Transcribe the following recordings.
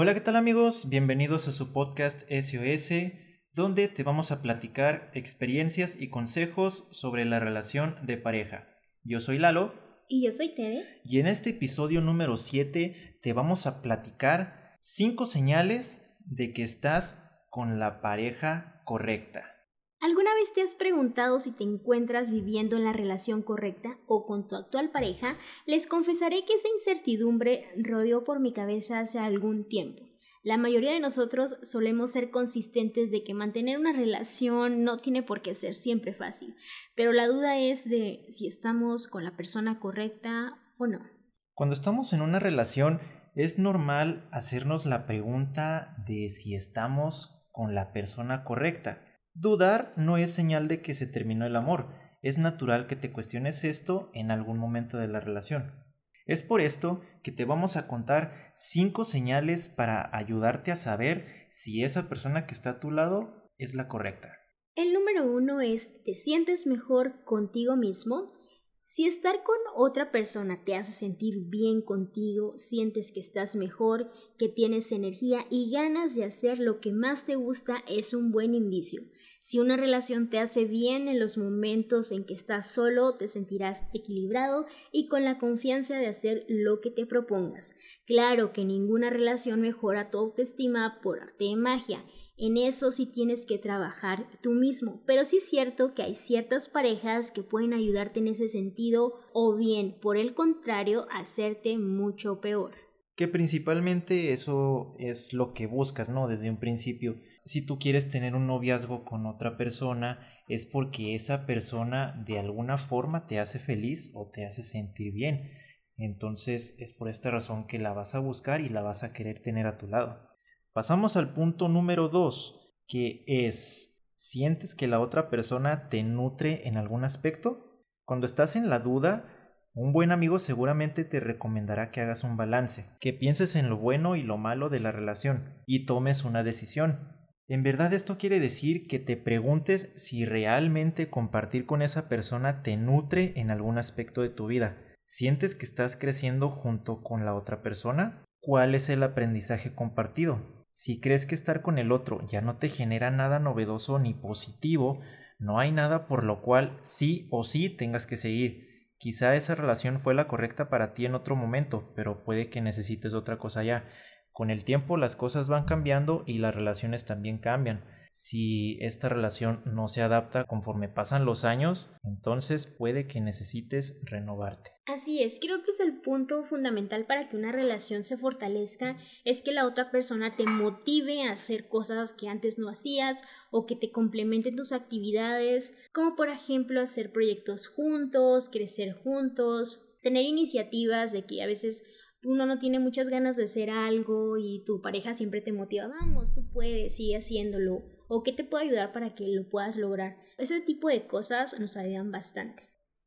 Hola, ¿qué tal amigos? Bienvenidos a su podcast SOS, donde te vamos a platicar experiencias y consejos sobre la relación de pareja. Yo soy Lalo. Y yo soy Tede. Y en este episodio número 7 te vamos a platicar 5 señales de que estás con la pareja correcta. ¿Alguna vez te has preguntado si te encuentras viviendo en la relación correcta o con tu actual pareja? Les confesaré que esa incertidumbre rodeó por mi cabeza hace algún tiempo. La mayoría de nosotros solemos ser consistentes de que mantener una relación no tiene por qué ser siempre fácil, pero la duda es de si estamos con la persona correcta o no. Cuando estamos en una relación es normal hacernos la pregunta de si estamos con la persona correcta. Dudar no es señal de que se terminó el amor. Es natural que te cuestiones esto en algún momento de la relación. Es por esto que te vamos a contar cinco señales para ayudarte a saber si esa persona que está a tu lado es la correcta. El número uno es, ¿te sientes mejor contigo mismo? Si estar con otra persona te hace sentir bien contigo, sientes que estás mejor, que tienes energía y ganas de hacer lo que más te gusta, es un buen indicio. Si una relación te hace bien en los momentos en que estás solo, te sentirás equilibrado y con la confianza de hacer lo que te propongas. Claro que ninguna relación mejora tu autoestima por arte de magia. En eso sí tienes que trabajar tú mismo, pero sí es cierto que hay ciertas parejas que pueden ayudarte en ese sentido o bien, por el contrario, hacerte mucho peor. Que principalmente eso es lo que buscas, ¿no? Desde un principio si tú quieres tener un noviazgo con otra persona, es porque esa persona de alguna forma te hace feliz o te hace sentir bien. Entonces es por esta razón que la vas a buscar y la vas a querer tener a tu lado. Pasamos al punto número dos, que es, ¿sientes que la otra persona te nutre en algún aspecto? Cuando estás en la duda, un buen amigo seguramente te recomendará que hagas un balance, que pienses en lo bueno y lo malo de la relación y tomes una decisión. En verdad esto quiere decir que te preguntes si realmente compartir con esa persona te nutre en algún aspecto de tu vida. ¿Sientes que estás creciendo junto con la otra persona? ¿Cuál es el aprendizaje compartido? Si crees que estar con el otro ya no te genera nada novedoso ni positivo, no hay nada por lo cual sí o sí tengas que seguir. Quizá esa relación fue la correcta para ti en otro momento, pero puede que necesites otra cosa ya. Con el tiempo las cosas van cambiando y las relaciones también cambian. Si esta relación no se adapta conforme pasan los años, entonces puede que necesites renovarte. Así es, creo que es el punto fundamental para que una relación se fortalezca, es que la otra persona te motive a hacer cosas que antes no hacías o que te complementen tus actividades, como por ejemplo hacer proyectos juntos, crecer juntos, tener iniciativas de que a veces uno no tiene muchas ganas de hacer algo y tu pareja siempre te motiva, vamos, tú puedes, sigue haciéndolo, o qué te puede ayudar para que lo puedas lograr. Ese tipo de cosas nos ayudan bastante.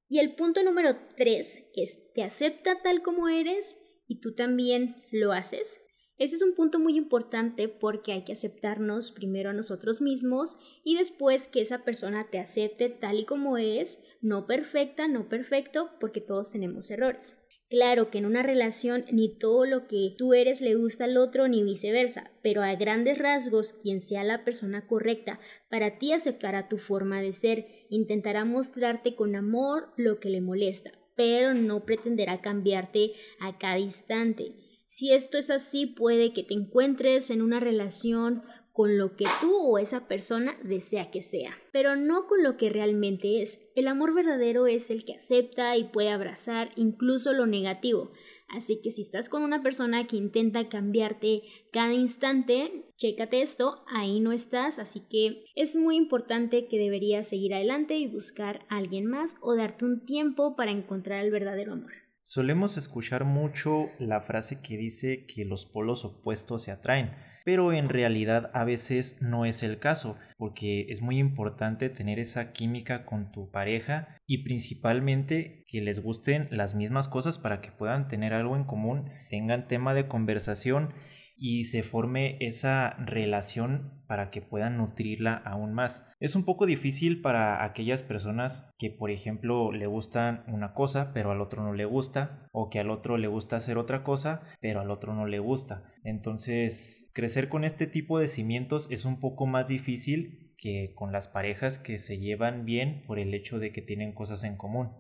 Y el punto número tres es, te acepta tal como eres y tú también lo haces. Ese es un punto muy importante porque hay que aceptarnos primero a nosotros mismos y después que esa persona te acepte tal y como eres, no perfecta, no perfecto, porque todos tenemos errores. Claro que en una relación ni todo lo que tú eres le gusta al otro ni viceversa, pero a grandes rasgos quien sea la persona correcta para ti aceptará tu forma de ser, intentará mostrarte con amor lo que le molesta, pero no pretenderá cambiarte a cada instante. Si esto es así, puede que te encuentres en una relación con lo que tú o esa persona desea que sea, pero no con lo que realmente es. El amor verdadero es el que acepta y puede abrazar incluso lo negativo. Así que si estás con una persona que intenta cambiarte cada instante, chécate esto, ahí no estás, así que es muy importante que deberías seguir adelante y buscar a alguien más o darte un tiempo para encontrar el verdadero amor. Solemos escuchar mucho la frase que dice que los polos opuestos se atraen pero en realidad a veces no es el caso, porque es muy importante tener esa química con tu pareja y principalmente que les gusten las mismas cosas para que puedan tener algo en común, tengan tema de conversación y se forme esa relación para que puedan nutrirla aún más. Es un poco difícil para aquellas personas que, por ejemplo, le gustan una cosa, pero al otro no le gusta, o que al otro le gusta hacer otra cosa, pero al otro no le gusta. Entonces, crecer con este tipo de cimientos es un poco más difícil que con las parejas que se llevan bien por el hecho de que tienen cosas en común.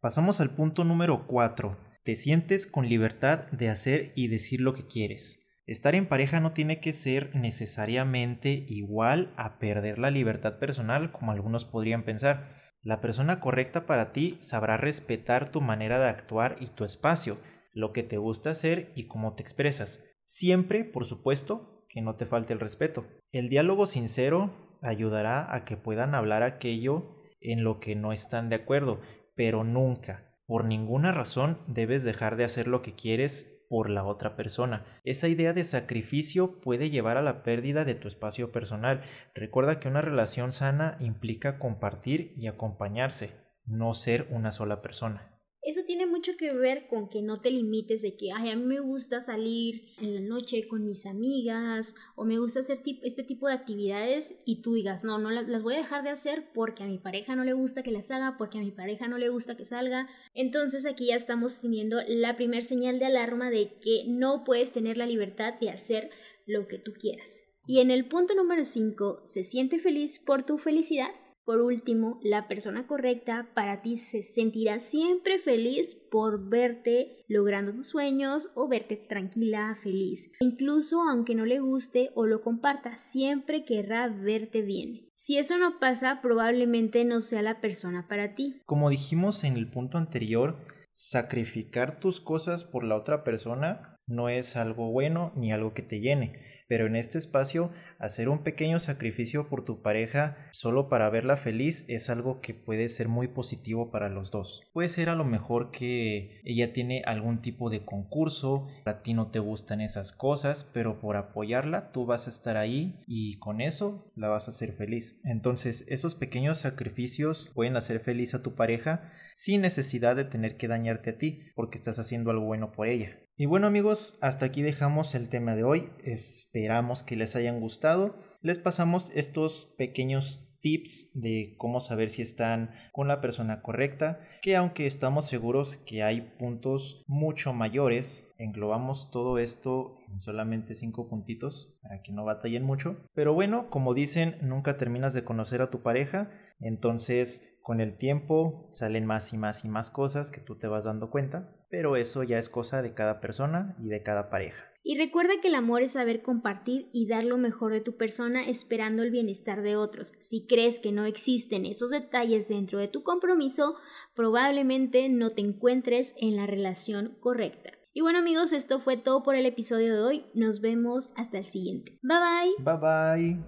Pasamos al punto número 4. Te sientes con libertad de hacer y decir lo que quieres. Estar en pareja no tiene que ser necesariamente igual a perder la libertad personal como algunos podrían pensar. La persona correcta para ti sabrá respetar tu manera de actuar y tu espacio, lo que te gusta hacer y cómo te expresas. Siempre, por supuesto, que no te falte el respeto. El diálogo sincero ayudará a que puedan hablar aquello en lo que no están de acuerdo, pero nunca, por ninguna razón, debes dejar de hacer lo que quieres por la otra persona. Esa idea de sacrificio puede llevar a la pérdida de tu espacio personal. Recuerda que una relación sana implica compartir y acompañarse, no ser una sola persona. Eso tiene mucho que ver con que no te limites de que, ay, a mí me gusta salir en la noche con mis amigas o me gusta hacer este tipo de actividades y tú digas, no, no las voy a dejar de hacer porque a mi pareja no le gusta que las haga, porque a mi pareja no le gusta que salga. Entonces aquí ya estamos teniendo la primer señal de alarma de que no puedes tener la libertad de hacer lo que tú quieras. Y en el punto número 5, ¿se siente feliz por tu felicidad? Por último, la persona correcta para ti se sentirá siempre feliz por verte logrando tus sueños o verte tranquila, feliz. Incluso aunque no le guste o lo comparta, siempre querrá verte bien. Si eso no pasa, probablemente no sea la persona para ti. Como dijimos en el punto anterior, sacrificar tus cosas por la otra persona no es algo bueno ni algo que te llene pero en este espacio hacer un pequeño sacrificio por tu pareja solo para verla feliz es algo que puede ser muy positivo para los dos. Puede ser a lo mejor que ella tiene algún tipo de concurso, a ti no te gustan esas cosas, pero por apoyarla tú vas a estar ahí y con eso la vas a hacer feliz. Entonces esos pequeños sacrificios pueden hacer feliz a tu pareja sin necesidad de tener que dañarte a ti porque estás haciendo algo bueno por ella. Y bueno amigos, hasta aquí dejamos el tema de hoy. Esperamos que les hayan gustado. Les pasamos estos pequeños tips de cómo saber si están con la persona correcta, que aunque estamos seguros que hay puntos mucho mayores, englobamos todo esto en solamente cinco puntitos para que no batallen mucho. Pero bueno, como dicen, nunca terminas de conocer a tu pareja, entonces con el tiempo salen más y más y más cosas que tú te vas dando cuenta, pero eso ya es cosa de cada persona y de cada pareja. Y recuerda que el amor es saber compartir y dar lo mejor de tu persona esperando el bienestar de otros. Si crees que no existen esos detalles dentro de tu compromiso, probablemente no te encuentres en la relación correcta. Y bueno amigos, esto fue todo por el episodio de hoy. Nos vemos hasta el siguiente. Bye bye. Bye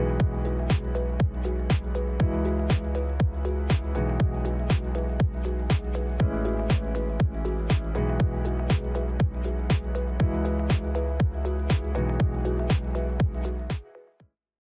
bye.